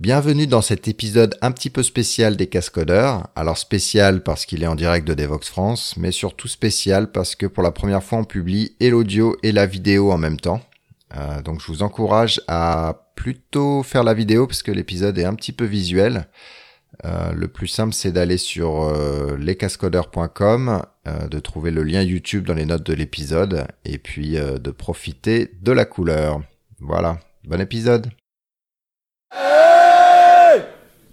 Bienvenue dans cet épisode un petit peu spécial des Cascodeurs. Alors spécial parce qu'il est en direct de Devox France, mais surtout spécial parce que pour la première fois on publie et l'audio et la vidéo en même temps. Euh, donc je vous encourage à plutôt faire la vidéo parce que l'épisode est un petit peu visuel. Euh, le plus simple c'est d'aller sur euh, lescascodeurs.com, euh, de trouver le lien YouTube dans les notes de l'épisode et puis euh, de profiter de la couleur. Voilà, bon épisode.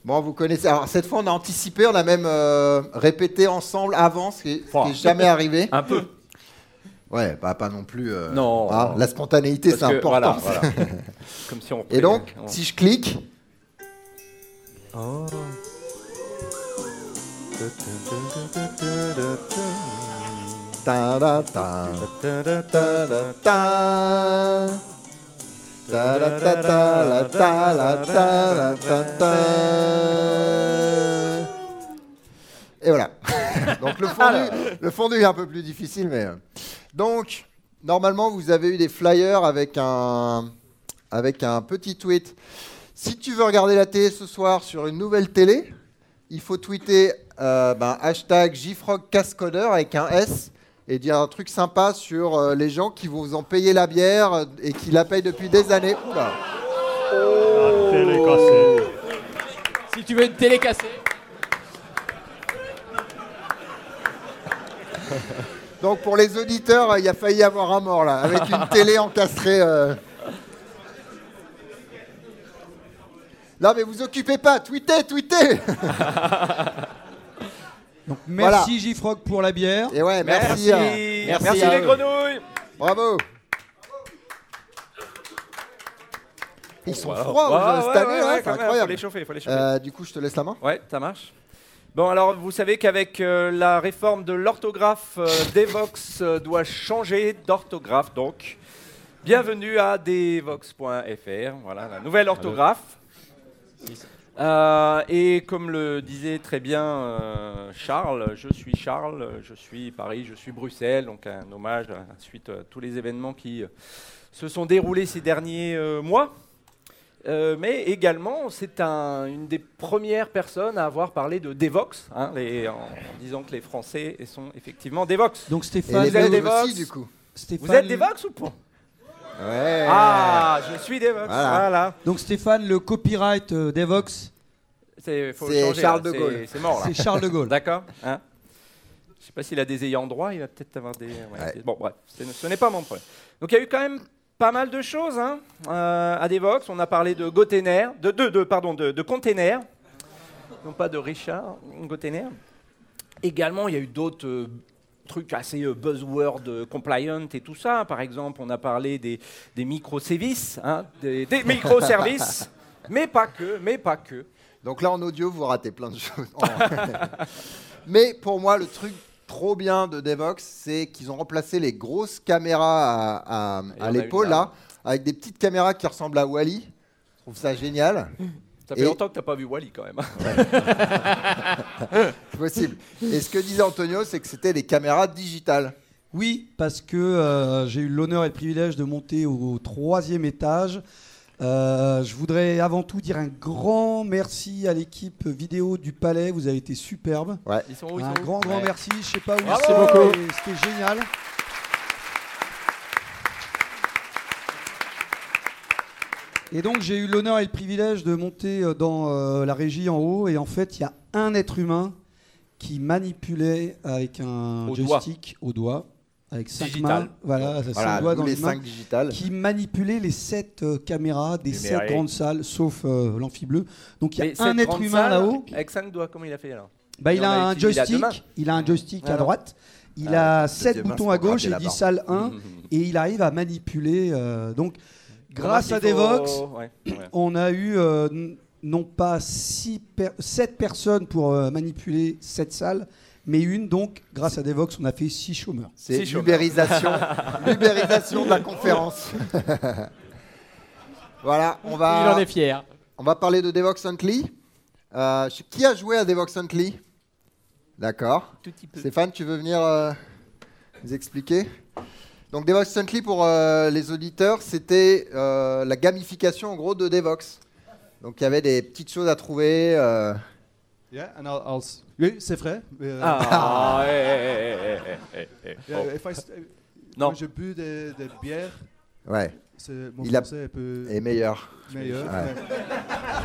Bon, vous connaissez. Alors, cette fois, on a anticipé, on a même euh, répété ensemble avant, ce qui est, ce qui est Enfin. jamais arrivé. Un peu. Ouais, bah, pas non plus. euh, Non, hein, non. La spontanéité, c'est important. Voilà, voilà. Comme si on. Et donc, on- si je clique, Oh. ta da ta ta da ta ta da ta ta la ta la ta la ta ta. Et voilà. Donc le fondu, le fondu est un peu plus difficile, mais euh. donc normalement vous avez eu des flyers avec un avec un petit tweet. Si tu veux regarder la télé ce soir sur une nouvelle télé, il faut tweeter euh, ben, hashtag JFrogCascodeur avec un S et dire un truc sympa sur euh, les gens qui vous ont payé la bière euh, et qui la payent depuis des années. Oula. Télé cassée. Si tu veux une télé cassée. Donc pour les auditeurs, il y a failli y avoir un mort là, avec une télé encastrée. euh. Non mais vous occupez pas, tweetez, tweetez Donc Voilà. merci J-Frog pour la bière. Et ouais, merci. Merci. hein. Merci, Merci à les grenouilles. Bravo Ils sont Wow. froids cette ouais, année, ouais, hein, c'est même, Faut incroyable. les chauffer, faut les chauffer. Euh, du coup, je te laisse la main. Ouais, ça marche. Bon, alors vous savez qu'avec euh, la réforme de l'orthographe, euh, Devox euh, doit changer d'orthographe. Donc, bienvenue à devox.fr. Voilà, la nouvelle orthographe. Euh, et comme le disait très bien euh, Charles, je suis Charles, je suis Paris, je suis Bruxelles. Donc, un hommage à, suite à tous les événements qui euh, se sont déroulés ces derniers euh, mois. Euh, mais également, c'est un- une des premières personnes à avoir parlé de Devox, hein, les- en, en disant que les Français sont effectivement Devox. Donc Stéphane, vous êtes Belges des aussi, Vox du coup. Stéphane- Vous êtes Devox ou pas? Ouais. Ah, je suis Devox. Voilà. Voilà. Donc Stéphane, le copyright euh, d'Evox, C'est faut C'est changer, Charles là. de C'est- Gaulle. C'est mort là. c'est Charles de Gaulle. D'accord. Hein je sais pas s'il a des ayants droit, il va peut-être avoir des. ouais, Ouais. c'est- Bon, bref, c'est- ce n'est pas mon problème. Donc il y a eu quand même pas mal de choses hein, euh, à Devox. On a parlé de Gotener, de, de, de- pardon, de, de container, non pas de Richard Gotener. Également, il y a eu d'autres euh, trucs assez euh, buzzword euh, compliant et tout ça. Par exemple, on a parlé des, des microservices, hein, des, des microservices, mais pas que, mais pas que. Donc là, en audio, vous ratez plein de choses. Mais pour moi, le truc trop bien de Devox, c'est qu'ils ont remplacé les grosses caméras à, l'épaule, là. là, avec des petites caméras qui ressemblent à Wally. Je trouve ça génial. Ça fait Et- longtemps que t'as pas vu Wally quand même. C'est possible. Et ce que disait Antonio, c'est que c'était des caméras digitales. Oui, parce que euh, j'ai eu l'honneur et le privilège de monter au troisième étage. Euh, je voudrais avant tout dire un grand merci à l'équipe vidéo du Palais. Vous avez été superbe. Ils sont où ils Un sont où grand, grand Ouais. merci. Je sais pas où sont, beaucoup. C'était génial. Et donc j'ai eu l'honneur et le privilège de monter euh, dans euh, la régie en haut et en fait il y a un être humain qui manipulait avec un Au doigt. joystick au doigt avec cinq Digital. mains, voilà, cinq doigts dans les les mains, cinq qui manipulait les sept euh, caméras des sept grandes salles sauf euh, l'amphi bleu. Donc il y a un être humain là-haut. Avec 5 doigts, comment il a fait alors? Bah, il a un joystick, il a un joystick à droite, il Ah, a sept boutons à gauche et gratter il la dit salle 1 et il arrive à manipuler. euh, donc, grâce à Devox, Ouais, ouais. on a eu euh, non pas 7 personnes pour euh, manipuler cette salle, mais une. Donc, grâce à Devox, on a fait 6 chômeurs. C'est l'ubérisation, de la conférence. voilà, on Il en va, est fier. on va parler de Devox Huntley. Euh, qui a joué à Devox Huntley? D'accord. Tout petit peu. Stéphane, tu veux venir euh, nous expliquer? Donc Devox Huntley, pour euh, les auditeurs, c'était euh, la gamification en gros de Devox. Donc il y avait des petites choses à trouver. euh, Yeah, and I'll, oui, c'est vrai. Ah, yeah, Oh. if I st- Non. Quand je bu des des bières, Ouais, c'est- mon Il a- est un peu et meilleur. meilleur. Ouais.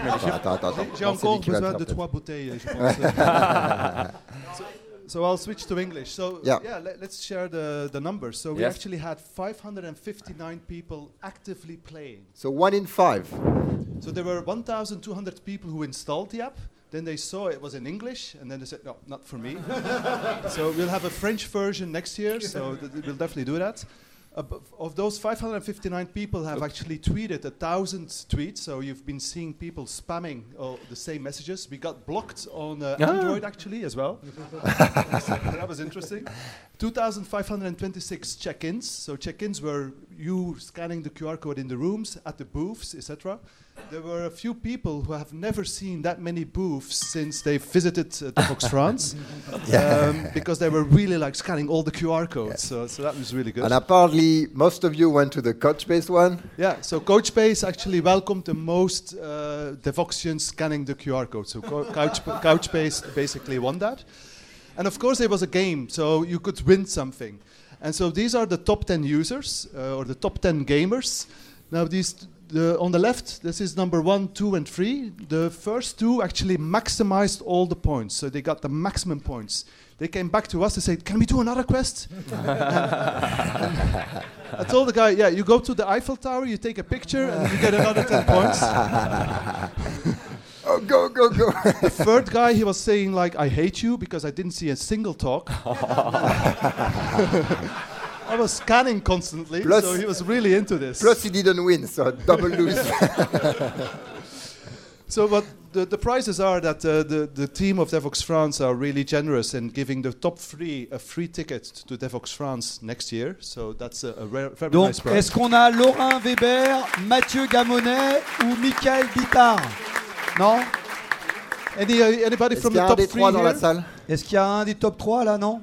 mais- Attends, attends, attends. J'ai- encore besoin de trois bouteilles, je pense. so, I'll switch to English. So Yeah. let, us share the, the numbers. So we actually had 559 people actively playing. So one in five. So there were 1,200 people who installed the app. Then they saw it was in English, and then they said, "No, not for me." so we'll have a French version next year. So we'll definitely do that. Uh, of those 559 people have actually tweeted a thousand tweets. So you've been seeing people spamming all the same messages. We got blocked on uh, Ah. Android actually as well. So that was interesting. 2,526 check-ins. So check-ins were you scanning the QR code in the rooms, at the booths, etc. There were a few people who have never seen that many booths since they visited uh, Devox France, um, because they were really like scanning all the QR codes. So, so that was really good. And apparently, most of you went to the Couchbase one. Yeah, so Couchbase actually welcomed the most uh, Devoxians scanning the QR code. So Co- Couch, Couchbase basically won that. And of course, it was a game, so you could win something. And so these are the top 10 users, uh, or the top 10 gamers. Now, these the, on the left, this is number one, two, and three. The first two actually maximized all the points, so they got the maximum points. They came back to us and said, "Can we do another quest?" I told the guy, "Yeah, you go to the Eiffel Tower, you take a picture, and you get another 10 points." Oh, go, go, go. The third guy, he was saying like, "I hate you" because I didn't see a single talk. I was scanning constantly, Plus- so he was really into this. Plus, he didn't win, so double lose. So, but the, the prizes are that uh, the, the team of Devox France are really generous in giving the top three a free ticket to Devox France next year. So that's a, a rare, very Donc, nice prize. est-ce qu'on a Laurent Weber, Mathieu Gamonet ou Michael Bittard Non? Any, uh, anybody Est-ce from qu'il y the a un top des three trois dans la salle? Est-ce qu'il y a un des top 3 là, non?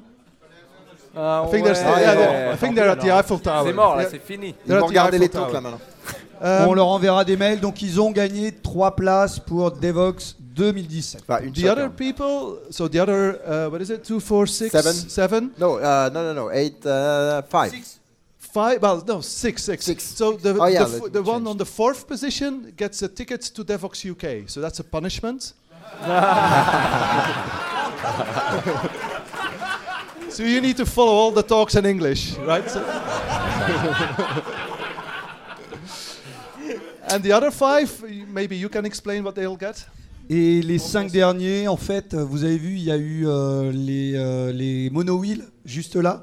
Ah, I think, they're, ouais. still- yeah, they're- I think they're at the Eiffel Tower. C'est mort là, Yeah. c'est fini. Ils vont regarder les talks là maintenant. Um, On leur enverra des mails. Donc, ils ont gagné 3 places pour Devox 2017. Enfin, une the other people, so the other, uh, what is it, two, four, six, Seven? seven? No, uh, no, no, no. Eight, uh, five. Five, well, no, six, six. Six. So the, Oh, yeah, the, f- the one on the fourth position gets a ticket to Devox UK. So that's a punishment. so you need to follow all the talks in English, right? So- and the other five, maybe you can explain what they'll get. Et les 5 derniers, en fait, vous avez vu, il y a eu euh, les, euh, les monowheels juste là,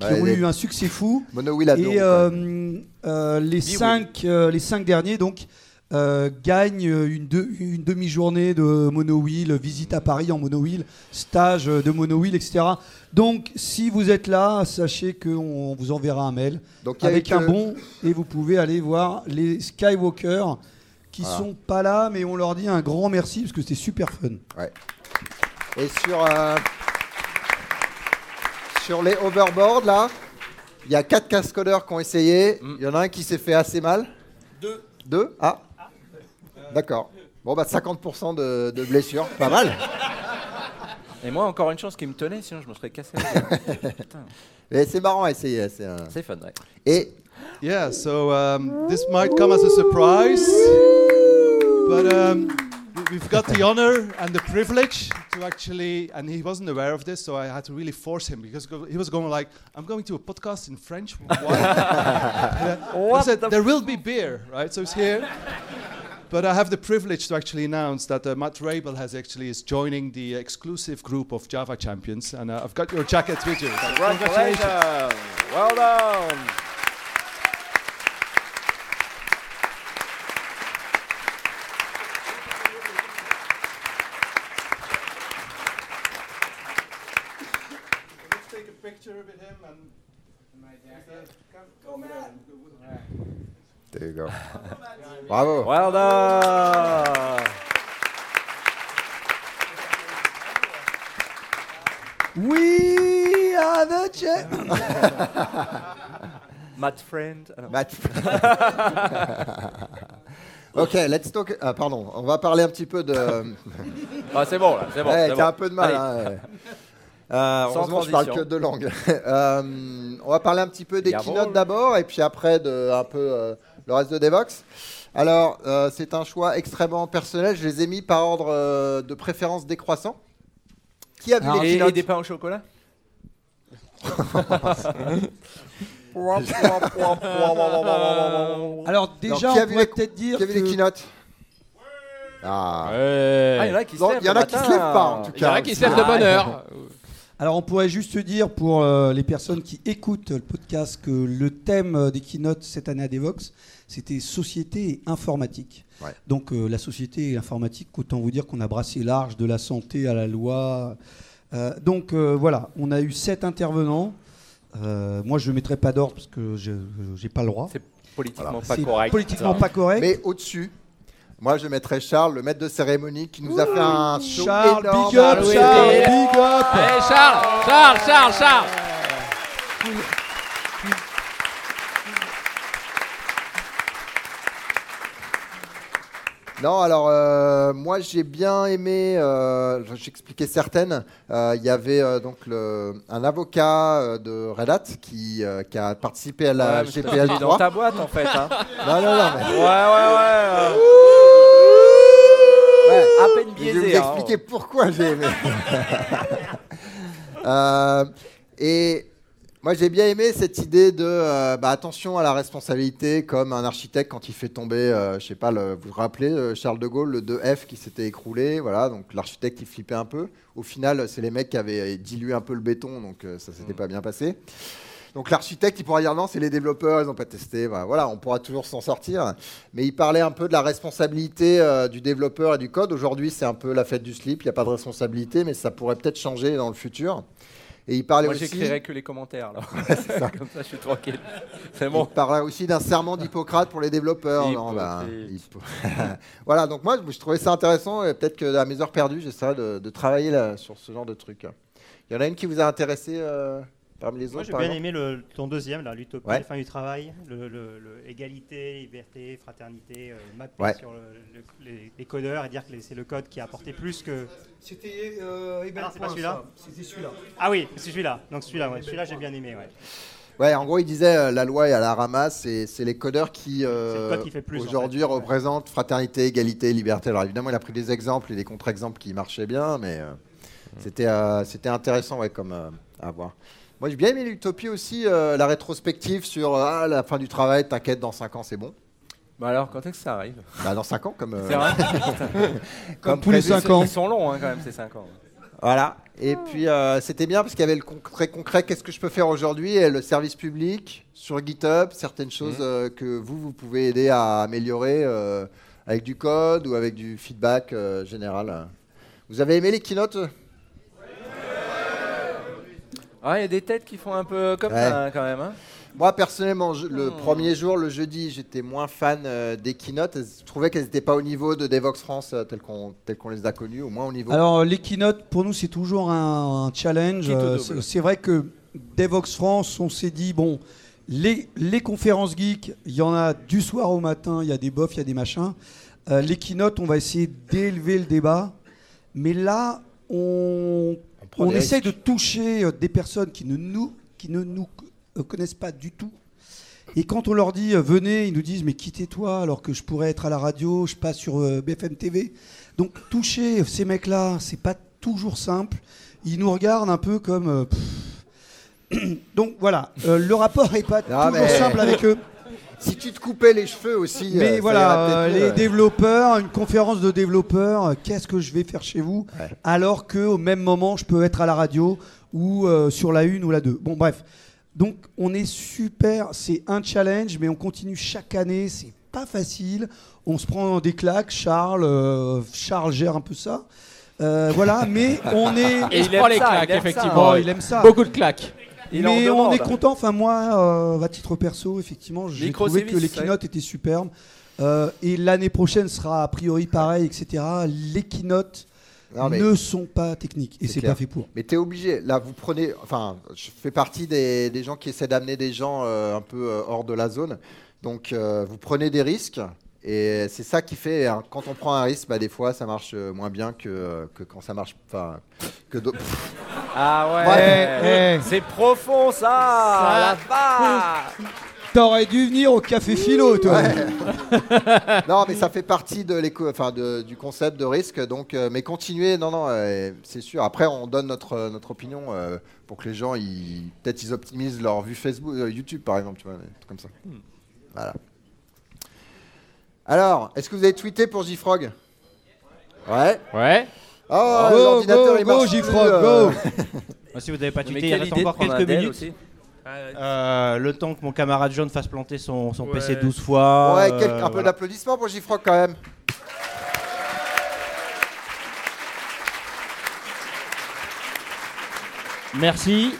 qui Ouais, ont les- eu un succès fou. Mono Et euh, euh, les, Bee-wheel. 5, les cinq derniers donc euh, gagnent une, demi-journée de monowheel, visite à Paris en monowheel, stage de monowheel, etc. Donc si vous êtes là, sachez qu'on vous enverra un mail Donc, avec un bon et vous pouvez aller voir les Skywalkers qui Voilà. sont pas là, mais on leur dit un grand merci parce que c'était super fun. Et sur, euh, sur les overboards, là, il y a quatre cascodeurs qui ont essayé. Il Mm. y en a un qui s'est fait assez mal. Deux. Deux? Ah. D'accord. Bon, bah 50% de, de blessures. Pas mal. Et moi, encore une chance qui me tenait, sinon je me serais cassé. Et c'est marrant à essayer. C'est un- c'est fun, ouais. Et Yeah, so um, this might come as a surprise, but um, we've got the honor and the privilege to actually, and he wasn't aware of this, so I had to really force him because go- he was going like, "I'm going to a podcast in French." Why? Yeah. I said, "There will be beer, right?" So it's here. But I have the privilege to actually announce that uh, Matt Rabel has actually is joining the exclusive group of Java champions, and uh, I've got your jacket with you. Congratulations! Well done! There you go. Bravo. Well done! We are the champ. Matt Friend. alors. Matt. Ok, let's talk. Ah, pardon, on va parler un petit peu de. Ah, c'est bon, là, c'est bon. Ouais, c'est t'as bon. un peu de mal. Hein, ouais. Euh, Sans heureusement, je parle que deux langues. Euh, on va parler un petit peu des keynotes d'abord, et puis après de un peu euh, le reste de Devox. Alors, euh, c'est un choix extrêmement personnel. Je les ai mis par ordre euh, de préférence décroissant. Qui a vu Alors, les Et, et keynotes des pains au chocolat? Alors déjà, qui a on vu pourrait les- peut-être dire Qui a vu les que- keynotes? Ah. Ah, il y en a qui se lèvent il y en a qui se lèvent pas, en tout Il y en a cas. qui se lèvent de bonne heure. Alors on pourrait juste dire pour euh, les personnes qui écoutent le podcast que le thème euh, des keynotes cette année à Devox, c'était société et informatique. Ouais. Donc euh, la société et l'informatique, autant vous dire qu'on a brassé large de la santé à la loi. Euh, donc euh, voilà, on a eu sept intervenants. Euh, moi je ne mettrai pas d'ordre parce que je n'ai pas le droit. C'est politiquement Voilà. pas C'est correct. politiquement pas correct. Mais au-dessus, moi je mettrais Charles, le maître de cérémonie, qui nous a fait un show Charles, énorme. big up, Ah oui, Charles, big up. Allez, Charles, Charles, Charles, Charles. Non, alors euh, moi j'ai bien aimé, euh, j'expliquais certaines. Euh, Il y avait euh, donc le- un avocat euh, de Red Hat qui, euh, qui a participé à la Ouais, GPL qu'il est dans 3. ta boîte en fait. Hein. Non, non, non, mais ouais, ouais, ouais. Ouais. À peine je vais vous biaisé. hein. expliquer pourquoi j'ai aimé. Euh, et moi j'ai bien aimé cette idée de euh, bah, attention à la responsabilité, comme un architecte quand il fait tomber, euh, je sais pas, le- vous vous rappelez euh, Charles de Gaulle, le 2F qui s'était écroulé, voilà, donc l'architecte il flippait un peu. Au final, c'est les mecs qui avaient dilué un peu le béton, donc ça s'était pas bien passé. Donc l'architecte, il pourra dire non, c'est les développeurs, ils n'ont pas testé. Voilà, voilà, on pourra toujours s'en sortir. Mais il parlait un peu de la responsabilité euh, du développeur et du code. Aujourd'hui, c'est un peu la fête du slip, il n'y a pas de responsabilité, mais ça pourrait peut-être changer dans le futur. Et il parlait Moi aussi. j'écrirai que les commentaires alors. ça. Comme ça je suis tranquille. C'est Il bon. parlait aussi d'un serment d'Hippocrate pour les développeurs. Non, bah, Hippo- voilà, donc moi, je trouvais ça intéressant. Et peut-être que à mes heures perdues, j'essaierai de, de travailler là, sur ce genre de truc. Il y en a une qui vous a intéressé euh, parmi les autres Moi, j'ai bien exemple aimé le, ton deuxième, là, l'utopie, Ouais. la fin du travail, le, le- le égalité, liberté, fraternité, euh, mapper Ouais. sur le- le- les, les codeurs et dire que c'est le code qui a apporté plus que. C'était Ah non, c'est pas celui-là C'était celui-là. Ah oui, c'est celui-là. Donc celui-là, ouais, celui-là j'ai bien aimé. Ouais. Ouais, en gros, il disait euh, la loi est à la ramasse et c'est les codeurs qui, euh, le qui en aujourd'hui fait. Représentent fraternité, égalité, liberté. Alors évidemment, il a pris des exemples et des contre-exemples qui marchaient bien, mais euh, c'était euh, c'était intéressant ouais, comme euh, à voir. Moi, j'ai bien aimé l'utopie aussi, euh, la rétrospective sur euh, ah, la fin du travail. T'inquiète, dans 5 ans, c'est bon. Bah alors quand est-ce que ça arrive? Bah, dans 5 ans, comme euh, C'est vrai? comme tous les prévu. 5 ans. Ils sont longs hein, quand même ces 5 ans. Voilà. Et puis euh, c'était bien parce qu'il y avait le concret concret. Qu'est-ce que je peux faire aujourd'hui? Et le service public sur GitHub, certaines choses euh, que vous vous pouvez aider à améliorer euh, avec du code ou avec du feedback euh, général. Vous avez aimé les keynotes? Ah, il y a des têtes qui font un peu comme Ouais. ça quand même. Hein. Moi personnellement, je- le Hmm. premier jour, le jeudi, j'étais moins fan euh, des keynotes. Je trouvais qu'elles n'étaient pas au niveau de Devox France euh, tel qu'on tel qu'on les a connus, au moins au niveau. Alors, les keynotes, pour nous, c'est toujours un, un challenge. Euh, c'est vrai que Devox France, on s'est dit, bon, les, les conférences geeks, il y en a du soir au matin, il y a des bofs, il y a des machins. Euh, les keynotes, on va essayer d'élever le débat. Mais là, On prend on des essaye risques. de toucher euh, des personnes qui ne nous, qui ne nous euh, connaissent pas du tout. Et quand on leur dit euh, venez, ils nous disent mais quittez-toi alors que je pourrais être à la radio, je passe sur BFM TV. Donc toucher ces mecs-là, c'est pas toujours simple. Ils nous regardent un peu comme. pff. Donc voilà, euh, le rapport est pas Non, toujours mais- simple avec eux. Si tu te coupais les cheveux aussi. euh, Mais ça voilà, euh, les mieux. développeurs, une conférence de développeurs, euh, qu'est-ce que je vais faire chez vous Ouais. Alors qu'au même moment, je peux être à la radio ou euh, sur la une ou la deux. Bon, bref. Donc, on est super. C'est un challenge, mais on continue chaque année. C'est pas facile. On se prend des claques. Charles, euh, Charles gère un peu ça. Euh, voilà, mais on est. Et il Il prend aime les ça, claques, il aime ça. effectivement. Oh, il aime ça. Beaucoup de claques. Il Mais on demande. est content. Enfin, moi, euh, à titre perso, effectivement, j'ai trouvé que les keynotes étaient superbes. Euh, et l'année prochaine sera a priori pareil, etc. Les keynotes Non, ne sont pas techniques et C'est pas fait pour. Mais tu es obligé. Là, vous prenez. Enfin, je fais partie des, des gens qui essaient d'amener des gens euh, un peu euh, hors de la zone. Donc, euh, vous prenez des risques. Et c'est ça qui fait, hein, quand on prend un risque, bah, des fois ça marche euh, moins bien que, que quand ça marche. Enfin, que d'autres. Ah ouais. Ouais, eh. C'est profond ça. La vache. T'aurais dû venir au café philo, toi. non, mais ça fait partie de l'éco, enfin de- du concept de risque. Donc, euh, mais continuez, non, non, euh, c'est sûr. Après, on donne notre notre opinion euh, pour que les gens, ils peut-être ils optimisent leur vue Facebook, euh, YouTube, par exemple, tu vois, des trucs comme ça. Voilà. Alors, est-ce que vous avez tweeté pour JFrog? Ouais. Ouais. Oh, Go, l'ordinateur go, il go, marche JFrog, plus, euh. go. Ah, si vous n'avez pas tweeté, il reste encore quelques minutes. aussi Euh, le temps que mon camarade John fasse planter son, son Ouais. PC 12 fois. Ouais, euh, quelques- un peu voilà. d'applaudissements pour JFrog quand même. Merci.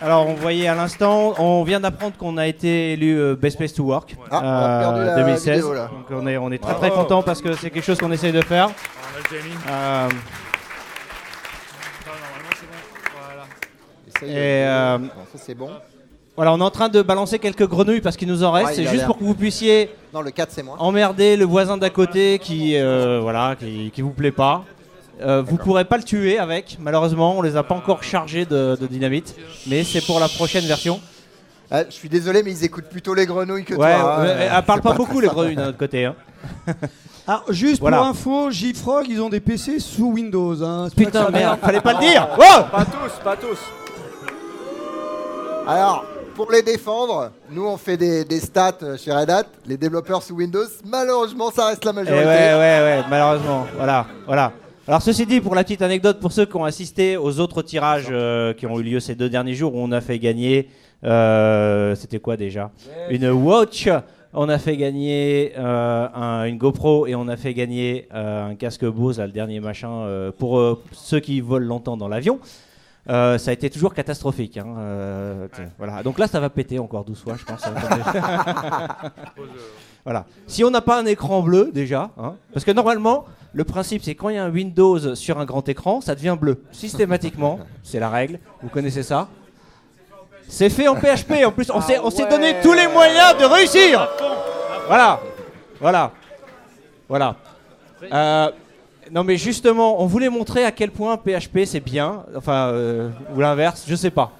Alors, on voyait à l'instant, on vient d'apprendre qu'on a été élu euh, Best Place to Work Ah, on a perdu la 2016. vidéo, là. Donc, on est, on est très Bravo. très content parce que c'est quelque chose qu'on essaye de faire. Euh, c'est bon. Voilà. Essaye Et, de- euh, Bon, ça c'est bon. voilà, on est en train de balancer quelques grenouilles parce qu'il nous en reste. Ouais, il c'est juste pour que vous puissiez Non, le 4 c'est moi. emmerder le voisin d'à côté qui, euh, voilà, qui, qui vous plaît pas. Euh, vous pourrez pas le tuer avec, malheureusement, on les a pas encore chargés de, de dynamite, mais c'est pour la prochaine version. Ah, je suis désolé, mais ils écoutent plutôt les grenouilles que Ouais, toi. hein. ouais, elle parle pas beaucoup les grenouilles d'un autre côté. hein. Alors, juste Voilà. pour info, JFrog, ils ont des PC sous Windows. Hein. Putain ça merde, fallait pas le Oh. dire. Oh Pas tous, pas tous. Alors, pour les défendre, nous on fait des, des stats euh, chez Red Hat. Les développeurs sous Windows, malheureusement, ça reste la Eh majorité. ouais, ouais, ouais, malheureusement. Voilà, voilà. Alors ceci dit, pour la petite anecdote, pour ceux qui ont assisté aux autres tirages euh, qui ont eu lieu ces deux derniers jours, où on a fait gagner, euh, c'était quoi déjà Une watch. On a fait gagner euh, un- une GoPro et on a fait gagner un casque Bose, là, le dernier machin, pour ceux qui volent longtemps dans l'avion. Euh, ça a été toujours catastrophique. hein, euh, Voilà. Donc là, ça va péter encore 12 fois, je pense. tomber. Voilà. Si on n'a pas un écran bleu déjà, hein, parce que normalement, le principe c'est quand il y a un Windows sur un grand écran, ça devient bleu. Systématiquement, c'est la règle. Vous connaissez ça C'est fait en PHP. En plus, on s'est on s'est donné tous les moyens de réussir. Voilà. Voilà. Voilà. Euh, non mais justement, on voulait montrer à quel point PHP c'est bien, enfin euh, ou l'inverse, je sais pas.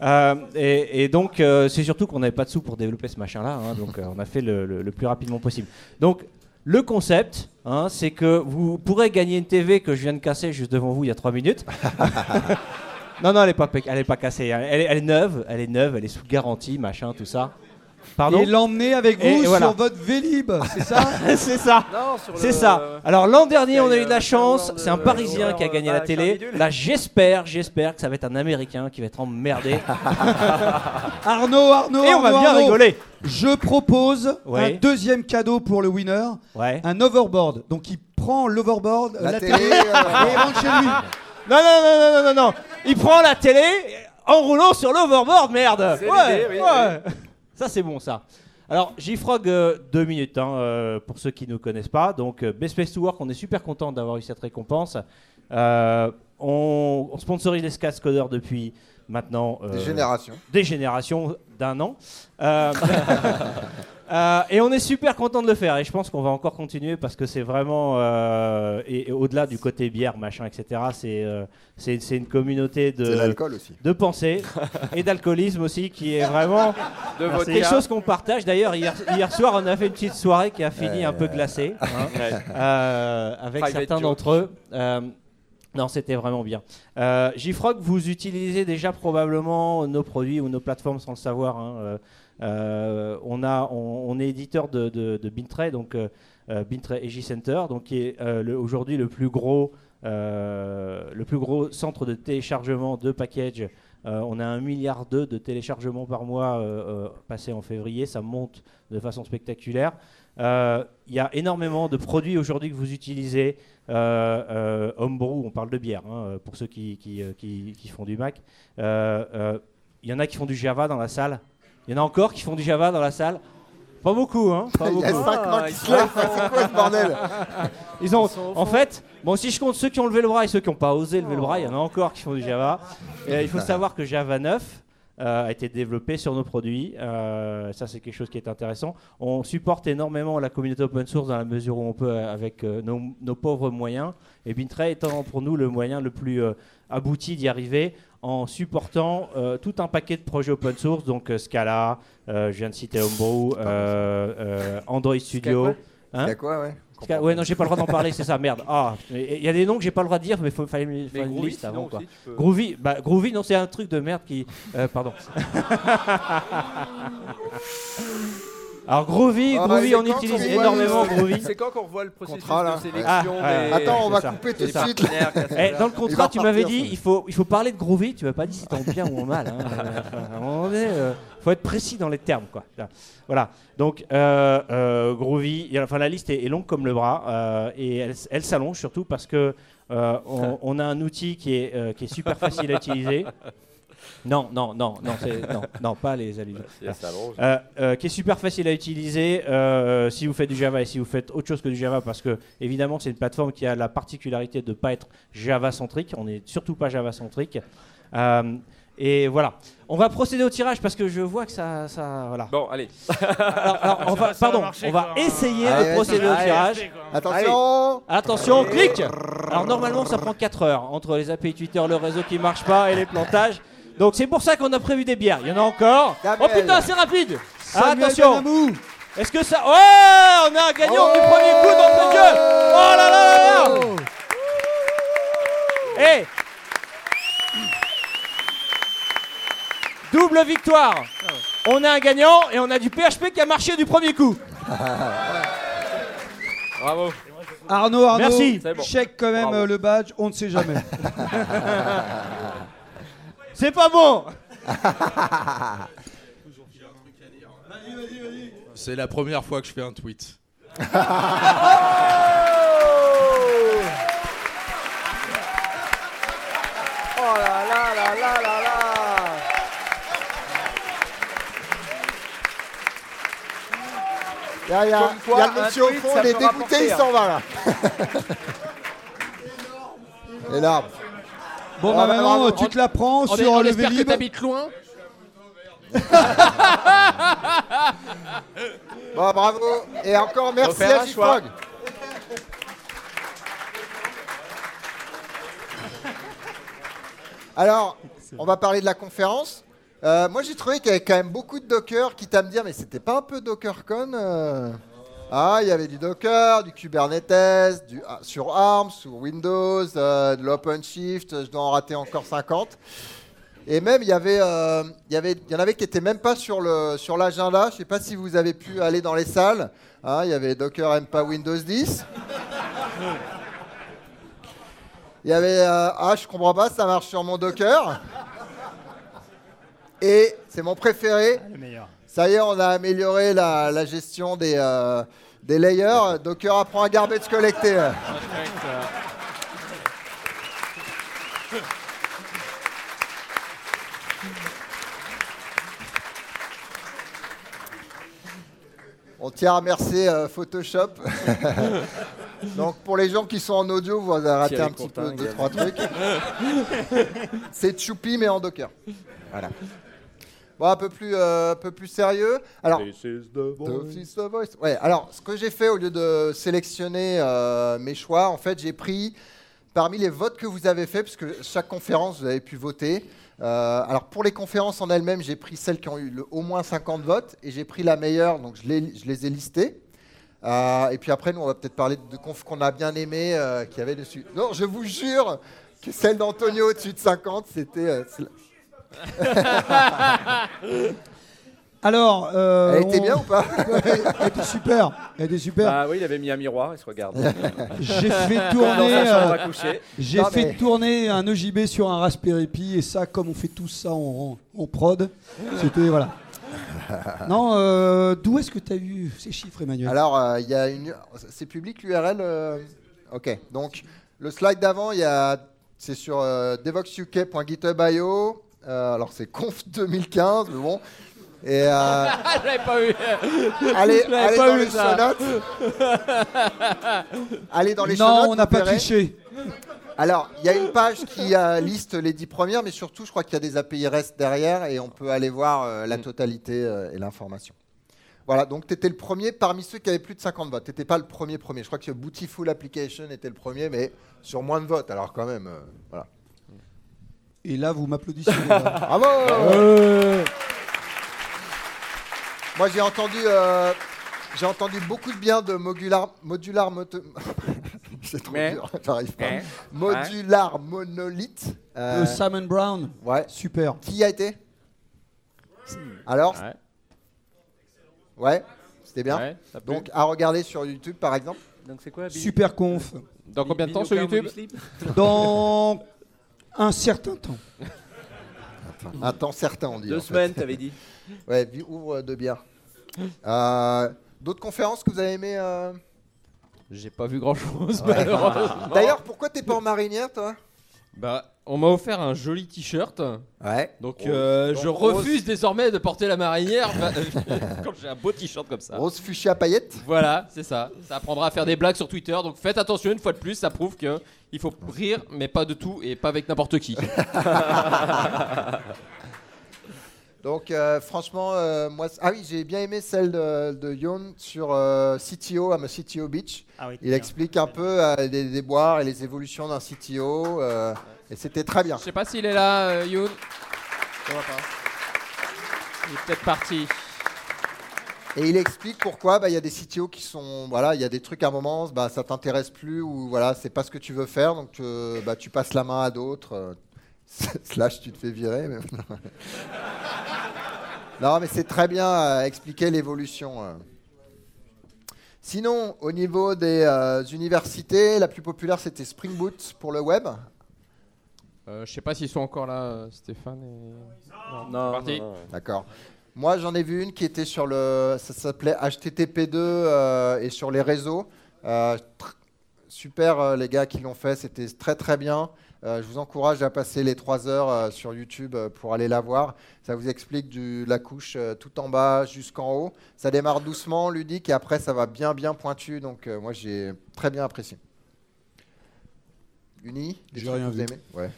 Euh, et, et donc euh, c'est surtout qu'on n'avait pas de sous pour développer ce machin-là, hein, donc euh, on a fait le, le- le plus rapidement possible. Donc le concept, hein, c'est que vous pourrez gagner une TV que je viens de casser juste devant vous il y a 3 minutes. non non, elle est pas, pe- elle est pas cassée, hein. elle est, elle est neuve, elle est neuve, elle est sous garantie, machin, tout ça. Pardon Et l'emmener avec Et vous voilà. sur votre Vélib, c'est ça C'est ça. C'est ça. Alors l'an dernier, on a eu de la chance. C'est un euh, Parisien qui a gagné euh, la avec télé. Là, j'espère, j'espère que ça va être un Américain qui va être emmerdé. Arnaud, Arnaud, Et on va Arnaud, bien Arnaud. rigoler. Je propose Ouais. un deuxième cadeau pour le winner, Ouais. un overboard. Donc il prend l'overboard, La la, télé, télé, euh, et il rentre chez lui. Non, non, non, non, non, non, non. Il prend la télé en roulant sur l'overboard, merde. Oui, ouais. Ça, c'est bon, ça. Alors, JFrog, euh, deux minutes, hein, euh, pour ceux qui ne nous connaissent pas. Donc, euh, Best Place to Work, on est super content d'avoir eu cette récompense. Euh, on, on sponsorise les cascodeurs depuis maintenant Des euh, générations. des générations d'un an. Euh, et on est super content de le faire. Et je pense qu'on va encore continuer parce que c'est vraiment, euh, et, et au-delà du côté bière, machin, etc., c'est euh, c'est c'est une communauté de, l'alcool aussi. de pensée et d'alcoolisme aussi qui est vraiment de quelque chose qu'on partage. D'ailleurs, hier, hier soir, on a fait une petite soirée qui a fini un peu glacée hein, Ouais. euh, avec Private certains joke. d'entre eux. Euh, non, c'était vraiment bien. Euh, JFrog, vous utilisez déjà probablement nos produits ou nos plateformes sans le savoir. hein. Euh, on, est éditeur de, de, Bintray, donc euh, euh, Bintray EJ Center, donc qui est euh, aujourd'hui le plus gros, le plus gros centre de téléchargement de packages. On a un milliard de téléchargements par mois euh, euh, passé en février, ça monte de façon spectaculaire. Il y a énormément de produits aujourd'hui que vous utilisez. Homebrew, on parle de bière, hein, pour ceux qui, qui, qui- qui font du Mac. Il y en a qui font du Java dans la salle. Il y en a encore qui font du Java dans la salle. Pas beaucoup, hein pas Il y a beaucoup. 5 mains qui se lèvent. C'est quoi ce bordel Ils ont, en fait, bon, si je compte ceux qui ont levé le bras et ceux qui n'ont pas osé lever le bras, il y en a encore qui font du Java. Et il faut savoir que Java 9, euh, a été développé sur nos produits. Euh, ça, c'est quelque chose qui est intéressant. On supporte énormément la communauté open source dans la mesure où on peut euh, avec euh, nos, nos pauvres moyens. Et Bintray étant pour nous le moyen le plus abouti d'y arriver en supportant euh, tout un paquet de projets open source, donc euh, Scala, euh, je viens de citer Homebrew, euh, euh, Android Studio. Hein C'est quoi, ouais Ska- ouais, non, j'ai pas le droit d'en parler, c'est ça, merde. Ah, il y a des noms que j'ai pas le droit de dire, mais il fallait me faire une Groovy, liste avant. Quoi. aussi, tu peux- Groovy, bah, Groovy, non, c'est un truc de merde qui. euh, pardon. Alors, Groovy, Ah, Groovy, on utilise énormément le- Groovy. C'est quand qu'on revoit le processus Contrat, là. de sélection Ah, des... Attends, on va couper tout de suite. Eh, dans le Il contrat, tu m'avais dit, il faut, il faut parler de Groovy. Tu m'as pas dit si c'était en bien ou en mal. hein. Euh, euh, faut être précis dans les termes, quoi. Voilà. Donc euh, euh, Groovy, enfin la liste est, est longue comme le bras euh, et elle, s'allonge surtout parce que euh, on, on a un outil qui est, euh, qui est super facile à utiliser. Non, non, non, non, c'est- non, non, pas les allusions. S'allonge. Euh, euh, qui est super facile à utiliser euh, si vous faites du Java et si vous faites autre chose que du Java parce que évidemment c'est une plateforme qui a la particularité de ne pas être Java centrique, on n'est surtout pas Java centrique. Euh, et voilà, on va procéder au tirage parce que je vois que ça, ça voilà. Bon, allez. Alors, alors, on va, pardon, marcher, on va essayer Allez, de procéder au allez. tirage. Attention Attention, clic Alors normalement ça prend 4 heures entre les API Twitter, le réseau qui marche pas et les plantages. Donc c'est pour ça qu'on a prévu des bières. Il y en a encore. Oh putain, c'est rapide Samuel Attention. Est-ce que ça... Ouais On a un gagnant du premier coup dans le jeu Oh là là là là Eh Double victoire On a un gagnant et on a du PHP qui a marché du premier coup. Bravo. Arnaud, Arnaud, Merci. Bon. check quand même Bravo. euh, le badge, on ne sait jamais. C'est pas bon C'est la première fois que je fais un tweet. Oh là là là là là là Il y a, y a- Comme quoi, il y a le un monsieur au fond, il est dégoûté, il hein. s'en va là. Énorme. Bon, Ah, bah bah, maintenant, tu te la prends On, sur on le espère que Vélib. t'habites loin. Bon, bravo. Et encore merci à. Alors, on va parler de la conférence. Euh, moi, j'ai trouvé qu'il y avait quand même beaucoup de Docker, quitte à me dire, mais c'était pas un peu DockerCon euh Ah, il y avait du Docker, du Kubernetes, ah, sur ARM, sur Windows, euh, de l'OpenShift, je dois en rater encore 50. Et même, il y avait, euh, il y avait, en avait qui étaient même pas sur sur l'agenda. Je sais pas si vous avez pu aller dans les salles. Hein, il y avait Docker aime pas Windows 10. Il y avait euh, ah je comprends pas, ça marche sur mon Docker. Et c'est mon préféré. Le meilleur. Ça y est, on a amélioré la, la gestion des, euh, des layers. Docker apprend à garbage collecter. On tient à remercier euh, Photoshop. Donc pour les gens qui sont en audio, vous avez raté Thierry un petit Courtin, peu deux, trois trucs. C'est Choupi mais en Docker. Voilà. Bon, un peu plus, euh, un peu plus sérieux. Alors, This is the voice. This is the voice. Ouais, alors ce que j'ai fait au lieu de sélectionner euh, mes choix, en fait, j'ai pris parmi les votes que vous avez fait, parce que chaque conférence, vous avez pu voter. Euh, alors pour les conférences en elles-mêmes, j'ai pris celles qui ont eu le- au moins 50 votes et j'ai pris la meilleure, donc je, les- je les ai listées. Euh, et puis après, nous, on va peut-être parler de confs qu'on a bien aimées, euh, qu'il y avait dessus. Non, je vous jure que celle d'Antonio au-dessus de 50, c'était. euh, Alors, euh, Elle était on- bien ou pas Elle était super. Elle était super. Bah oui, il avait mis un miroir, il se regarde. J'ai fait Dans tourner. sa chambre euh, coucher. J'ai Non, fait mais- tourner un EJB sur un Raspberry Pi et ça, comme on fait tout ça en, en prod, c'était voilà. Non, euh, d'où est-ce que tu as eu ces chiffres, Emmanuel? Alors, euh, il y a une. C'est public l'URL euh, Ok. Donc, le slide d'avant, il y a. C'est sur euh, devoxuk.github.io. Euh, alors, c'est conf 2015, mais bon. Et euh, pas eu. allez, allez pas dans vu, les ça. notes. allez dans les Non, on n'a pas triché. Alors, il y a une page qui euh, liste les 10 premières, mais surtout, je crois qu'il y a des API REST derrière et on peut aller voir euh, la totalité euh, et l'information. Voilà, donc tu étais le premier parmi ceux qui avaient plus de 50 votes. Tu n'étais pas le premier premier. Je crois que Bootyful Application était le premier, mais sur moins de votes. Alors quand même, voilà. Et là, vous m'applaudissez. Bravo Moi, j'ai entendu, euh, j'ai entendu beaucoup de bien de Modular, modular Moto- C'est trop Mais- dur, j'arrive pas. Mais- Modular Monolith. euh, Le Simon Brown, ouais. super. Qui y a été? Alors Ouais. Ouais, c'était bien. Donc à regarder sur YouTube par exemple. Donc c'est quoi Super conf. Dans combien de temps sur YouTube? Dans un certain temps. Un temps certain on dit. Deux en fait. semaines, t'avais dit. Ouais, ouvre de bière. Euh, D'autres conférences que vous avez aimées euh? J'ai pas vu grand chose. D'ailleurs, pourquoi t'es pas en marinière toi? Bah, on m'a offert un joli t-shirt. Ouais. Donc, euh, Donc, je rose. refuse désormais de porter la marinière bah, quand j'ai un beau t-shirt comme ça. Rose fuchsia paillettes. Voilà, c'est ça. Ça apprendra à faire des blagues sur Twitter. Donc faites attention une fois de plus, ça prouve que il faut rire, mais pas de tout et pas avec n'importe qui. Donc euh, franchement, euh, moi, ah oui, j'ai bien aimé celle de, de Yon sur euh, CTO, I'm a CTO Beach. Ah oui, Il bien. explique un peu euh, les déboires et les évolutions d'un CTO, euh, et c'était très bien. Je sais pas s'il est là, euh, Youn. Je vois pas. Il est peut-être parti. Et il explique pourquoi bah, il y a des CTO qui sont, voilà, il y a des trucs à un moment, bah, ça t'intéresse plus ou voilà, c'est pas ce que tu veux faire, donc euh, bah, tu passes la main à d'autres. slash, tu te fais virer. mais- non, mais c'est très bien euh, expliquer l'évolution. euh. Sinon, au niveau des euh, universités, la plus populaire c'était Spring Boot pour le web. Euh, je sais pas s'ils sont encore là, Stéphane et. Non, Non, parti. non, non. D'accord. Moi, j'en ai vu une qui était sur le. Ça s'appelait HTTP2 euh, et sur les réseaux. Euh, tr- super, euh, les gars qui l'ont fait. C'était très, très bien. Euh, je vous encourage à passer les 3 heures euh, sur YouTube euh, pour aller la voir. Ça vous explique du, la couche euh, tout en bas jusqu'en haut. Ça démarre doucement, ludique, et après, ça va bien, bien pointu. Donc, euh, moi, j'ai très bien apprécié. Uni J'ai rien vous vu. aimez Ouais.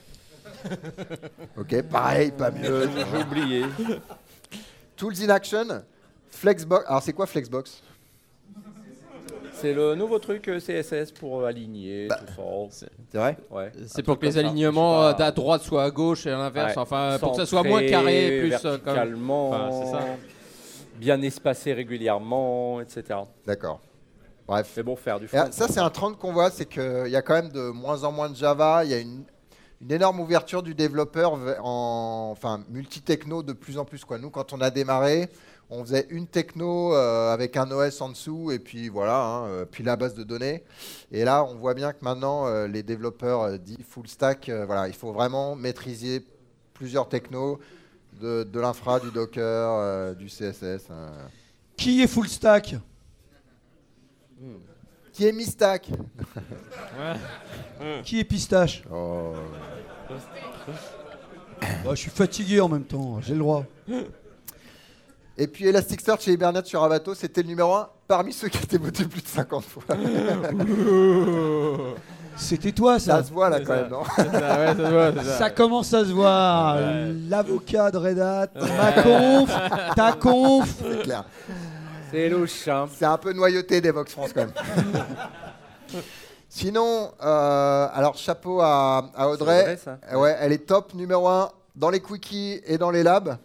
ok, pareil, pas mieux. J'ai oublié. Tools in Action, Flexbox. Alors, c'est quoi Flexbox? C'est le nouveau truc euh, CSS pour euh, aligner Bah, tout ça. C'est vrai Ouais. C'est pour que les alignements Je euh, sais pas. à droite soient à gauche et à l'inverse. Ouais. Enfin, pour que ça soit moins carré, plus comme. verticalement, Enfin, c'est ça. bien espacé régulièrement, etc. D'accord. Bref. Mais bon, faire du Et, front. ah, ça, c'est un trend qu'on voit, c'est qu'il y a quand même de moins en moins de Java. Il y a une, une énorme ouverture du développeur ve- en enfin, multi-techno de plus en plus. Quoi. Nous, quand on a démarré, on faisait une techno euh, avec un OS en dessous et puis voilà, hein, euh, puis la base de données. Et là, on voit bien que maintenant, euh, les développeurs dits full stack, voilà, il faut vraiment maîtriser plusieurs technos, de, de l'infra, du Docker, du CSS. euh. Qui est full stack? Qui est mi-stack? Qui est pistache? Oh. Bah, Je suis fatigué en même temps, j'ai le droit. Et puis Elasticsearch et Hibernate sur Avato, c'était le numéro 1 parmi ceux qui étaient votés plus de 50 fois. C'était toi ça ça se voit là quand ça. même, non ça, ouais, ça se voit, c'est ça. Ça commence à se voir. Ouais. L'avocat de Red Hat, ma conf, ta conf. C'est clair. C'est louche, hein. C'est un peu noyauté d'Evox France quand même. Sinon, euh, alors chapeau à, à Audrey. Ouais, elle est top numéro 1 dans les quickies et dans les labs.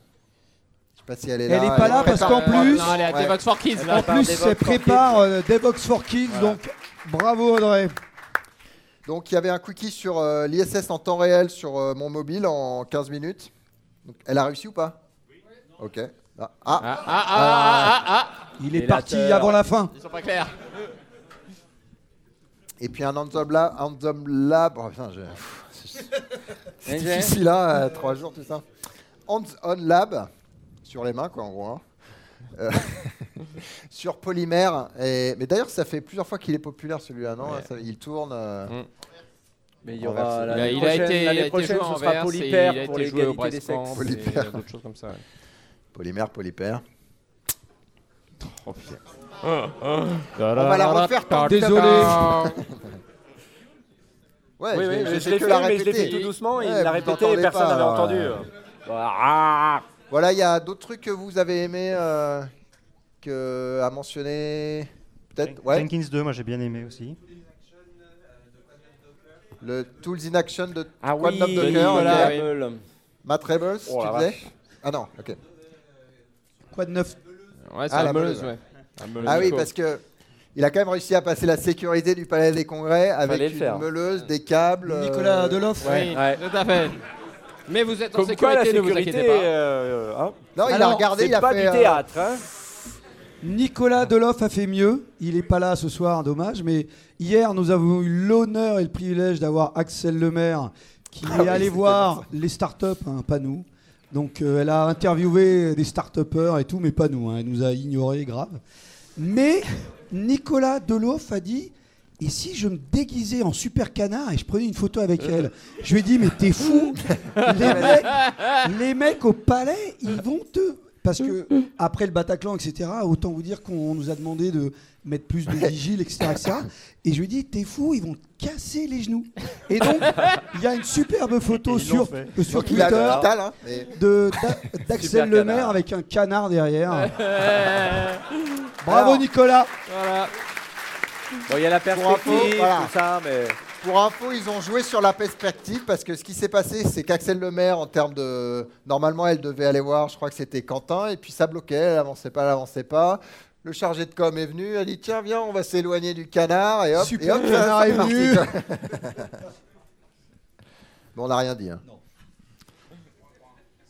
Si elle est là. Elle est pas là parce qu'en plus- Non, elle est à Ouais. Devox for Kids. Elle En prépare plus, elle prépare euh, Devox for Kids, Voilà. donc bravo Audrey. Donc il y avait un quickie sur euh, l'ISS en temps réel sur euh, mon mobile en 15 minutes. Donc, elle a réussi ou pas? Ok. Ah, ah, Ah, ah, ah, ah, ah, Il est parti avant la fin. Ils sont pas clairs. Et puis un Handsome Lab. Handsome Lab. Oh, putain, je- pff, c'est- difficile, hein, euh, trois jours, tout ça. Hands-on Lab, sur les mains, quoi, en gros. hein. Euh, sur polymère. Et... Mais d'ailleurs, ça fait plusieurs fois qu'il est populaire, celui-là, non? Ouais. Ça- Il tourne. euh, Mm. Mais il y aura Il a, l'année il a prochaine, été, il a l'année été prochaine, joué ce en sera et il a pour l'égalité des sexes. Polypair. et d'autres choses comme ça. ouais. Polymère, polypaire. Oh putain. On va la refaire que Désolé. Ouais, oui, je oui, je fait l'ai fait, la mais je l'ai fait tout doucement. Il Ouais, l'a vous répété, l'entendez personne n'avait entendu. Ah. Voilà, il y a d'autres trucs que vous avez aimé euh, que à mentionner. Peut-être, ouais. Jenkins 2, moi j'ai bien aimé aussi. Le Tools in Action de Ah Quantum oui, Docker. voilà, ok. oui. Matt Rebels, Oh tu disais? vache. Ah non, ok. Quoi de neuf? Ouais, c'est Ah, la meuleuse, ouais. Meuleuse Ah oui, parce que il a quand même réussi à passer la sécurité du Palais des Congrès avec une meuleuse, des câbles. euh, Nicolas Deloff Oui, Ouais. tout à fait. Mais vous êtes en Comme quoi, la sécurité, ne vous inquiétez pas. euh, hein, Non, il a Alors, regardé, il c'est a pas fait. du euh, théâtre. hein. Nicolas Deloff a fait mieux. Il n'est pas là ce soir, dommage. Mais hier, nous avons eu l'honneur et le privilège d'avoir Axel Lemaire qui Ah est oui, allé c'était voir les startups, hein, pas nous. Donc euh, elle a interviewé des start-upers et tout, mais pas nous. hein. Elle nous a ignorés, grave. Mais Nicolas Deloff a dit et si je me déguisais en super canard et je prenais une photo avec elle Je lui ai dit mais t'es fou les mecs, les mecs au palais, ils vont te parce que après le Bataclan, etc. Autant vous dire qu'on nous a demandé de mettre plus de vigiles, etc., etc. Et je lui ai dit t'es fou, ils vont te casser les genoux. Et donc il y a une superbe photo sur fait. sur Twitter hein, mais- d'Axel Lemaire canard. avec un canard derrière. Euh, Bravo Alors, Nicolas. Voilà. Bon, il y a la Pour perspective, info, voilà. tout ça, mais. Pour info, ils ont joué sur la perspective parce que ce qui s'est passé, c'est qu'Axel Lemaire, en termes de. Normalement, elle devait aller voir, je crois que c'était Quentin, et puis ça bloquait, elle avançait pas, elle avançait pas. Le chargé de com est venu, elle dit Tiens, viens, on va s'éloigner du canard, et hop, Super et hop, ça- canard est parti, venu. bon, on n'a rien dit. hein.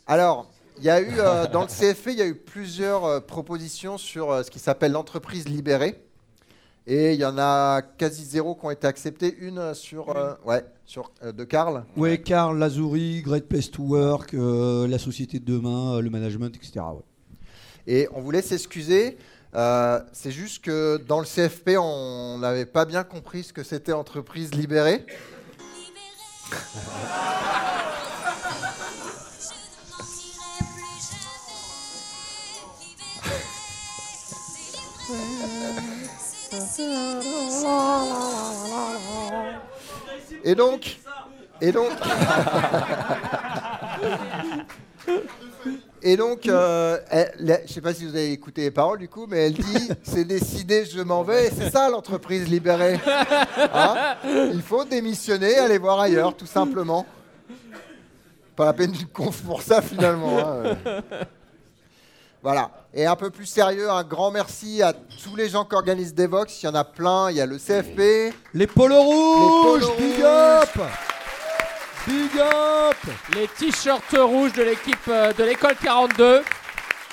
Alors, il y a eu, euh, dans le CFP, il y a eu plusieurs euh, propositions sur euh, ce qui s'appelle l'entreprise libérée. Et il y en a quasi zéro qui ont été acceptées. Une sur, euh, ouais, sur euh, de Karl. Ouais, Karl Lazuri, Great Place to Work, euh, la société de demain, euh, le management, etc. ouais. Et on voulait s'excuser. Euh, c'est juste que dans le CFP, on n'avait pas bien compris ce que c'était entreprise libérée. Et donc, et donc, et donc, euh, je sais pas si vous avez écouté les paroles du coup, mais elle dit c'est décidé, je m'en vais. Et c'est ça l'entreprise libérée. Hein Il faut démissionner, aller voir ailleurs, tout simplement. Pas la peine d'une conf pour ça finalement. hein. Voilà. Et un peu plus sérieux, un grand merci à tous les gens qui organisent Devox. Il y en a plein. Il y a le CFP. Les polos rouges, polos big up Big up Les t-shirts rouges de l'équipe euh, de l'école 42.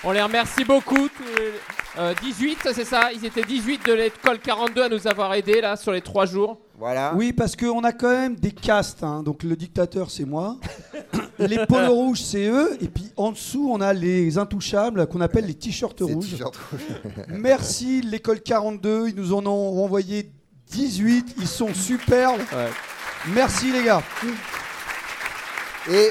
On les remercie beaucoup. tous les- euh, 18, c'est ça? Ils étaient 18 de l'école 42 à nous avoir aidés là sur les 3 jours. Voilà. Oui, parce qu'on a quand même des castes. hein. Donc le dictateur, c'est moi. Les polos rouges, c'est eux. Et puis en dessous, on a les intouchables qu'on appelle les t-shirts rouges. Merci l'école 42. Ils nous en ont renvoyé 18. Ils sont superbes. Ouais. Merci les gars. Et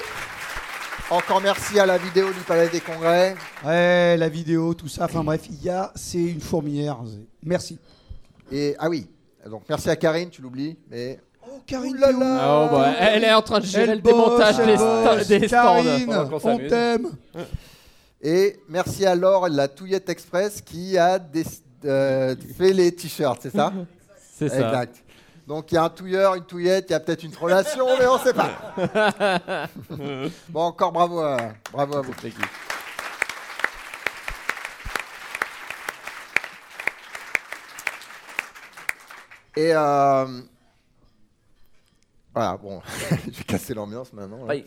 encore merci à la vidéo du Palais des Congrès. Ouais, la vidéo, tout ça. Enfin bref, il y a, c'est une fourmilière. Merci. Et ah oui, donc merci à Karine, tu l'oublies, mais Karine, où là. Ah, oh, bah, elle est en train de gérer Elle le démontage des, sta- des stands. Karine, on s'amuse. t'aime. et merci à Laure la Touillette Express qui a des- euh, fait les t-shirts, c'est ça? C'est ça. Exact. Donc il y a un touilleur, une touillette, il y a peut-être une relation, mais on ne sait pas. bon, encore bravo à, bravo à vous. Et euh, voilà, bon, je vais casser l'ambiance maintenant. là. Oui.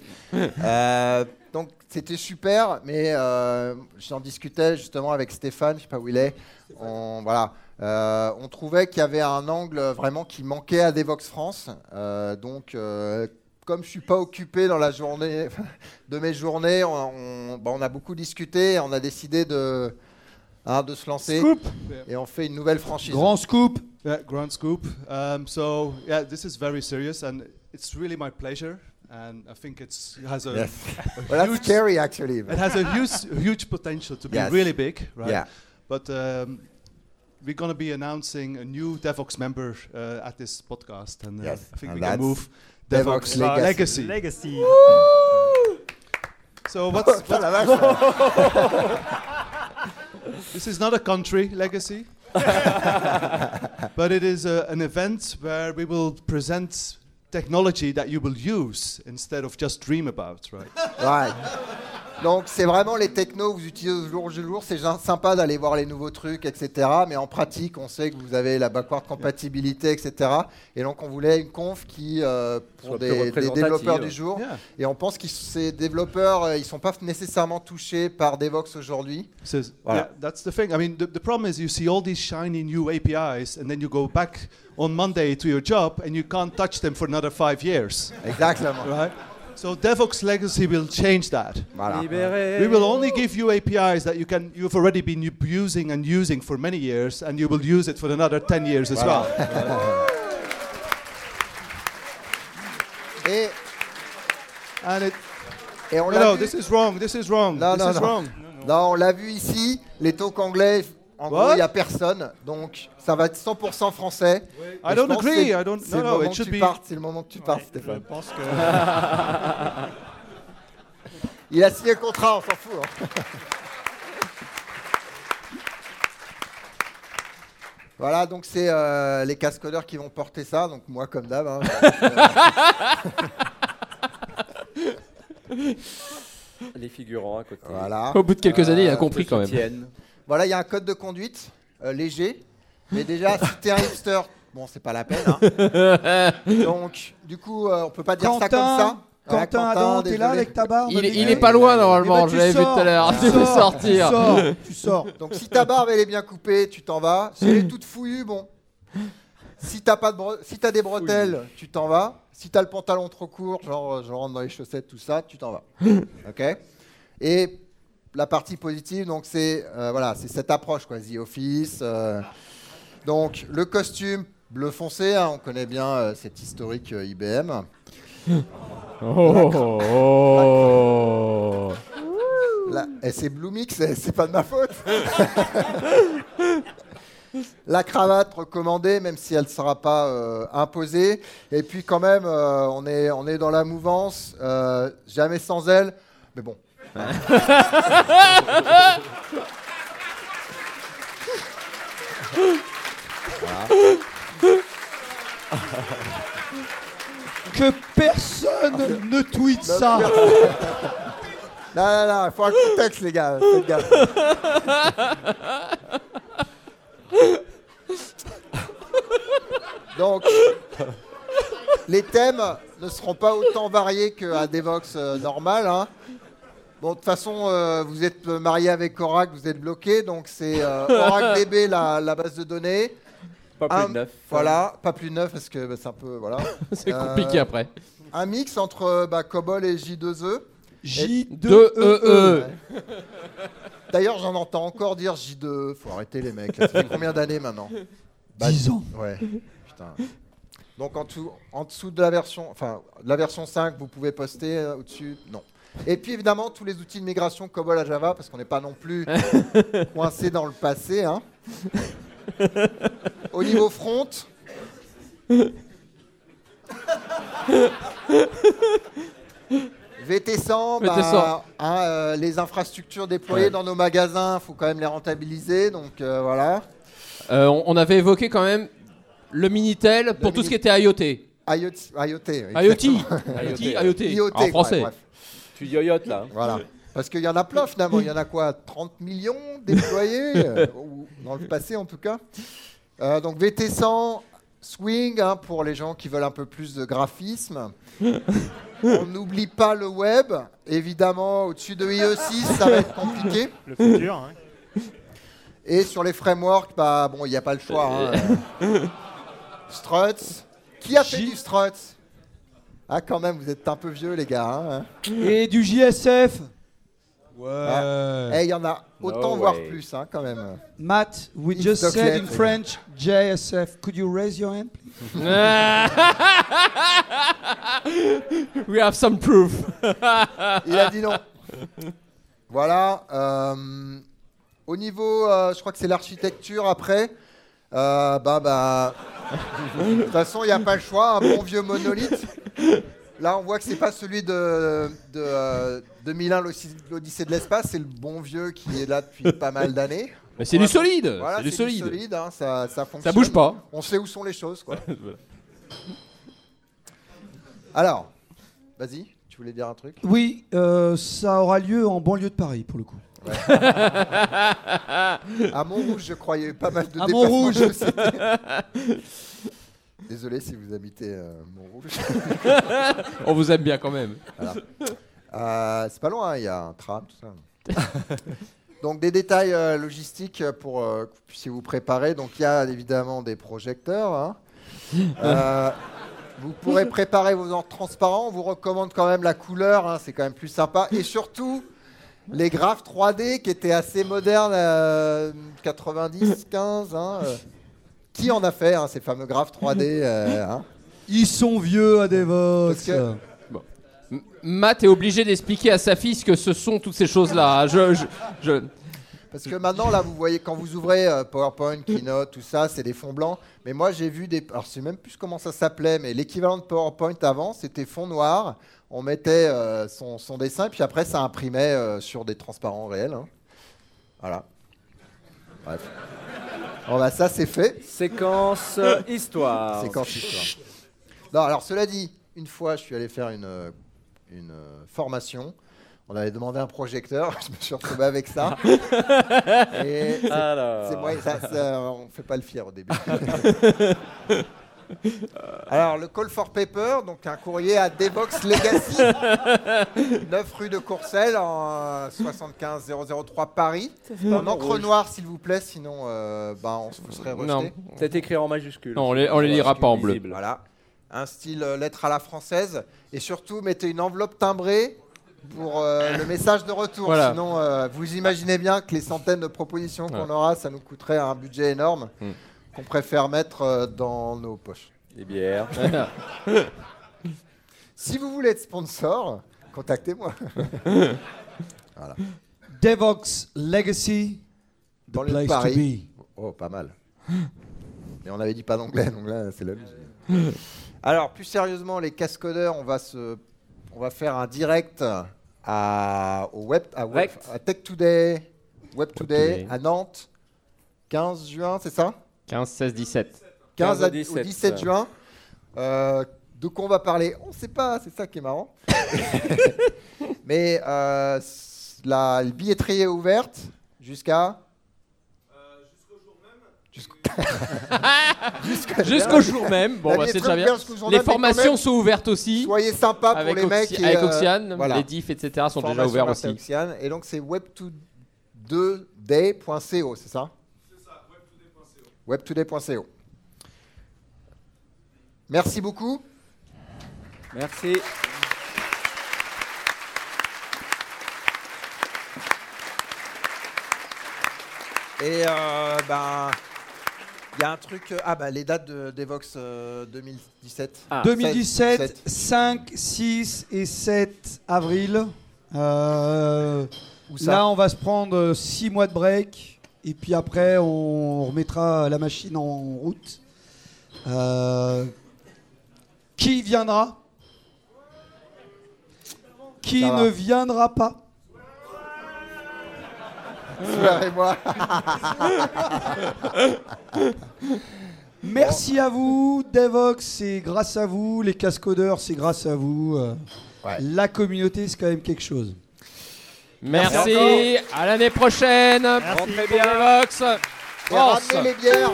Euh, donc c'était super, mais euh, j'en discutais justement avec Stéphane, je sais pas où il est. On, voilà, euh, on trouvait qu'il y avait un angle vraiment qui manquait à Devox France. Euh, donc, euh, comme je suis pas occupé dans la journée de mes journées, on, on- bah, on a beaucoup discuté, et on a décidé de, hein, de se lancer Scoop. et on fait une nouvelle franchise. Grand scoop. Yeah, grand scoop. Um, so yeah, this is very serious, and it's really my pleasure. And I think it's, it has a, Yes. a Well, that's huge, scary actually. it has a huge, huge potential to be really big, right? Yeah. But um, we're going to be announcing a new DevOps member uh, at this podcast, and uh, Yes, I think and we can move DevOps, Devox Legacy. Legacy. Legacy. So what's, Putain, what's vache. this is not a country legacy, but it is a, an event where we will present technology that you will use instead of just dream about, right? Ouais. Donc c'est vraiment les technos que vous utilisez au jour le jour. C'est sympa d'aller voir les nouveaux trucs, etc. Mais en pratique, on sait que vous avez la backward compatibilité, etc. Et donc on voulait une conf qui, euh, pour des, développeurs du jour. Yeah. Et on pense que ces développeurs, euh, ils sont pas nécessairement touchés par Devox aujourd'hui. So Voilà. yeah, that's the thing. I mean, the, the problem is you see all these shiny new APIs, and then you go back on Monday to your job, and you can't touch them for another five years, Exactement. right? So Devox Legacy will change that. Voilà. Libéré. We will only give you APIs that you can you've already been using and using for many years, and you will use it for another 10 years as well. Et, And it, et on no, no, vu. this is wrong. This is wrong. No, this no, is no. wrong. Non, on l'a vu ici, les talks anglais, en gros, What il n'y a personne. Donc, ça va être 100% français. I je don't agree. c'est- I don't. C'est No, le no. moment It que should tu be. partes, c'est le moment que tu partes, Je Stéphane. pense que Il a signé le contrat, on s'en fout. hein. Voilà, donc c'est euh, les cascodeurs qui vont porter ça, donc moi comme d'hab. hein. Les figurants à côté. voilà. Au bout de quelques années, il a Euh, compris quand même. Voilà, il y a un code de conduite euh, léger, mais déjà si t'es un hipster, bon c'est pas la peine. hein. Donc du coup, euh, on peut pas dire ça comme ça. Ouais, Quentin, Adam, t'es là désolé. avec ta barbe Il, est- il mais- est pas loin Eh normalement, ben, je tu l'avais vu sors, tout à l'heure. tu Tu peux sors, sortir. Tu sors, tu sors. Donc si ta barbe elle est bien coupée, tu t'en vas. Si elle est toute fouillue, bon. Si t'as pas de bre- si t'as des bretelles, tu t'en vas. Si t'as le pantalon trop court, genre euh, je rentre dans les chaussettes, tout ça, tu t'en vas. Ok? Et la partie positive, donc c'est euh, voilà, c'est cette approche quoi, The Office. euh, donc le costume bleu foncé, hein, on connaît bien euh, cet historique euh, IBM. Oh, oh, oh. La- et c'est Blue Mix, c'est c'est pas de ma faute. La cravate recommandée, même si elle ne sera pas euh, imposée. Et puis quand même, euh, on, est, on est dans la mouvance, euh, jamais sans elle. Mais bon. Que personne ne tweet ça. Non, non, non, il faut un contexte, les gars. Faites gaffe. Donc, les thèmes ne seront pas autant variés qu'à Devox euh, normal. hein. Bon, de toute façon, euh, vous êtes marié avec Oracle, vous êtes bloqué. Donc, c'est euh, Oracle DB, la, la base de données. Pas plus Un- de neuf. Voilà, pas plus de neuf parce que bah, c'est un peu. Voilà. C'est Euh, compliqué après. Un mix entre bah, COBOL et J2E. Deux E E. D'ailleurs, j'en entends encore dire J2E. Faut arrêter les mecs. là. Ça fait combien d'années maintenant Bah, 10 ans. Ouais. Putain. Donc en dessous, en dessous de la version, enfin la version 5, vous pouvez poster euh, au-dessus. Non. Et puis évidemment tous les outils de migration COBOL à Java parce qu'on n'est pas non plus coincé dans le passé. hein. Au niveau front. VT100, bah, VT100. hein, euh, les infrastructures déployées dans nos magasins, il faut quand même les rentabiliser. Donc euh, voilà. Euh, on, on avait évoqué quand même le Minitel pour tout ce qui était IoT. IoT. IoT. IoT. IoT. IoT. IoT, En français. bref. Tu yoyotes là. hein. Voilà. Parce qu'il y en a plein finalement. Il y en a quoi 30 millions déployés euh, ou Dans le passé en tout cas. Euh, donc VT100, Swing hein, pour les gens qui veulent un peu plus de graphisme. On n'oublie pas le web. Évidemment, au-dessus de IE6, ça va être compliqué. le futur. hein. Et sur les frameworks, bah, bon, il n'y a pas le choix. hein. Struts. Qui a fait J- du Struts? Ah, quand même, vous êtes un peu vieux, les gars. hein. Et du JSF. Ouais. Eh, il y en a autant, No voire way. plus, hein, quand même. Matt, we It's just said in. French JSF. Could you raise your hand? please? We have some proof. Il a dit non. Voilà. euh, au niveau, euh, je crois que c'est l'architecture après. Euh, bah, bah. De toute façon, il n'y a pas le choix. Un bon vieux monolithe. Là, on voit que c'est pas celui de, de euh, 2001, l'Odyssée- l'Odyssée de l'espace. C'est le bon vieux qui est là depuis pas mal d'années. Mais c'est du solide, Voilà, c'est du solide. hein, ça, ça fonctionne. bouge pas. On sait où sont les choses, quoi. Alors, vas-y, tu voulais dire un truc? Oui, euh, ça aura lieu en banlieue de Paris pour le coup. À Montrouge, je croyais pas mal de À Montrouge. Désolé si vous habitez euh, Montrouge. On vous aime bien quand même. Voilà. Euh, c'est pas loin, il y a un tram, tout ça. Donc des détails euh, logistiques pour euh, que vous puissiez vous préparer. Donc il y a évidemment des projecteurs. hein. Euh, vous pourrez préparer vos ordres transparents. On vous recommande quand même la couleur, hein, c'est quand même plus sympa. Et surtout les graphes 3D qui étaient assez modernes, euh, 90, 15. hein, euh. Qui en a fait hein, ces fameux graphes 3D euh, hein? Ils sont vieux à Devox. Que- Matt est obligé d'expliquer à sa fille ce que ce sont toutes ces choses-là. Je, je- je- Parce que maintenant, là, vous voyez, quand vous ouvrez euh, PowerPoint, Keynote, tout ça, c'est des fonds blancs. Mais moi, j'ai vu des. Alors, je sais même plus comment ça s'appelait, mais l'équivalent de PowerPoint avant, c'était fond noir. On mettait euh, son, son dessin, puis après, ça imprimait euh, sur des transparents réels. hein. Voilà. Bref. Bon, bah, ça, c'est fait. Séquence euh, histoire. Séquence histoire. Non, alors, cela dit, une fois, je suis allé faire une, une euh, formation. On avait demandé un projecteur. Je me suis retrouvé avec ça. Et c'est- Alors. c'est moi, ça, ça, on fait pas le fier au début. Alors, le call for paper, donc un courrier à Devox Legacy, 9 rue de Courcelles, en 75 003 Paris. En encre noire, s'il vous plaît, sinon euh, ben, on se serait rejeté. Non. C'est écrit en majuscule. Non, on les- on les lira pas en bleu. Voilà. Un style euh, lettre à la française. Et surtout, mettez une enveloppe timbrée pour euh, le message de retour. Voilà. Sinon, euh, vous imaginez bien que les centaines de propositions qu'on Ouais. aura, ça nous coûterait un budget énorme Mm. qu'on préfère mettre euh, dans nos poches. Des bières. Si vous voulez être sponsor, contactez-moi. voilà. Devox Legacy, the Dans le place Paris. to Oh, pas mal. Et on avait dit pas d'anglais, donc là, c'est la musique. Alors, plus sérieusement, les cascodeurs, on va se, on va faire un direct à, au web, à, web- Rect. à Tech Today, Web Today, à Nantes, 15 juin, c'est ça? 15, 16, 17. 15 15 à- au au 17, 17 juin. Euh, de quoi on va parler? On ne sait pas, c'est ça qui est marrant. Mais euh, la billetterie est ouverte jusqu'à. Jusqu'au Jusqu'à- Jusqu'au jour même. Bon, bah, c'est déjà bien. jusqu'au Les formations même, sont ouvertes aussi. Soyez sympa pour Avec, les mecs. Oxy- qui, avec euh, Oxiane, voilà. les diffs, etc. sont déjà Formation ouverts aussi. Oxiane. Et donc c'est web2day.co, c'est ça? C'est ça, webtoday.co. Webtoday.co. Merci beaucoup. Merci. Et euh, ben, il y a un truc. euh, Ah bah les dates de Devox euh, 2017. Ah, 2017, Sept. 5, 6 et 7 avril. Euh, Où ça là, on va se prendre 6 mois de break. Et puis après, on remettra la machine en route. Euh, qui viendra? Qui Ça va. ne viendra pas? Fleur et moi. Merci à vous, Devox, c'est grâce à vous. Les cascodeurs, c'est grâce à vous. Euh, Ouais. La communauté, c'est quand même quelque chose. Merci. À l'année prochaine. Rentrez Pour bien. Devox. Ramenez les bières.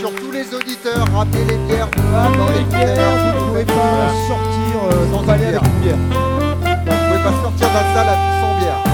Surtout les auditeurs, ramenez les bières dehors dans les bières. Vous ne pouvez pas sortir euh, dans palais avec une bière. Vous pouvez pas sortir de la salle sans bière.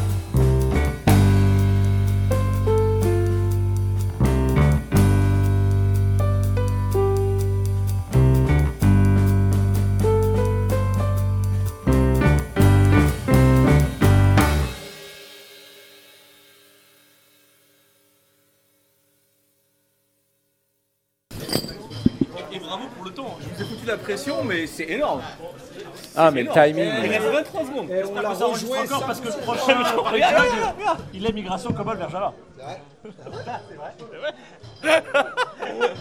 c'est énorme. Ah, mais le timing. Il reste 23 secondes. Et on l'a rejoué encore parce que le prochain, il est migration commode vers Java. C'est vrai. C'est vrai.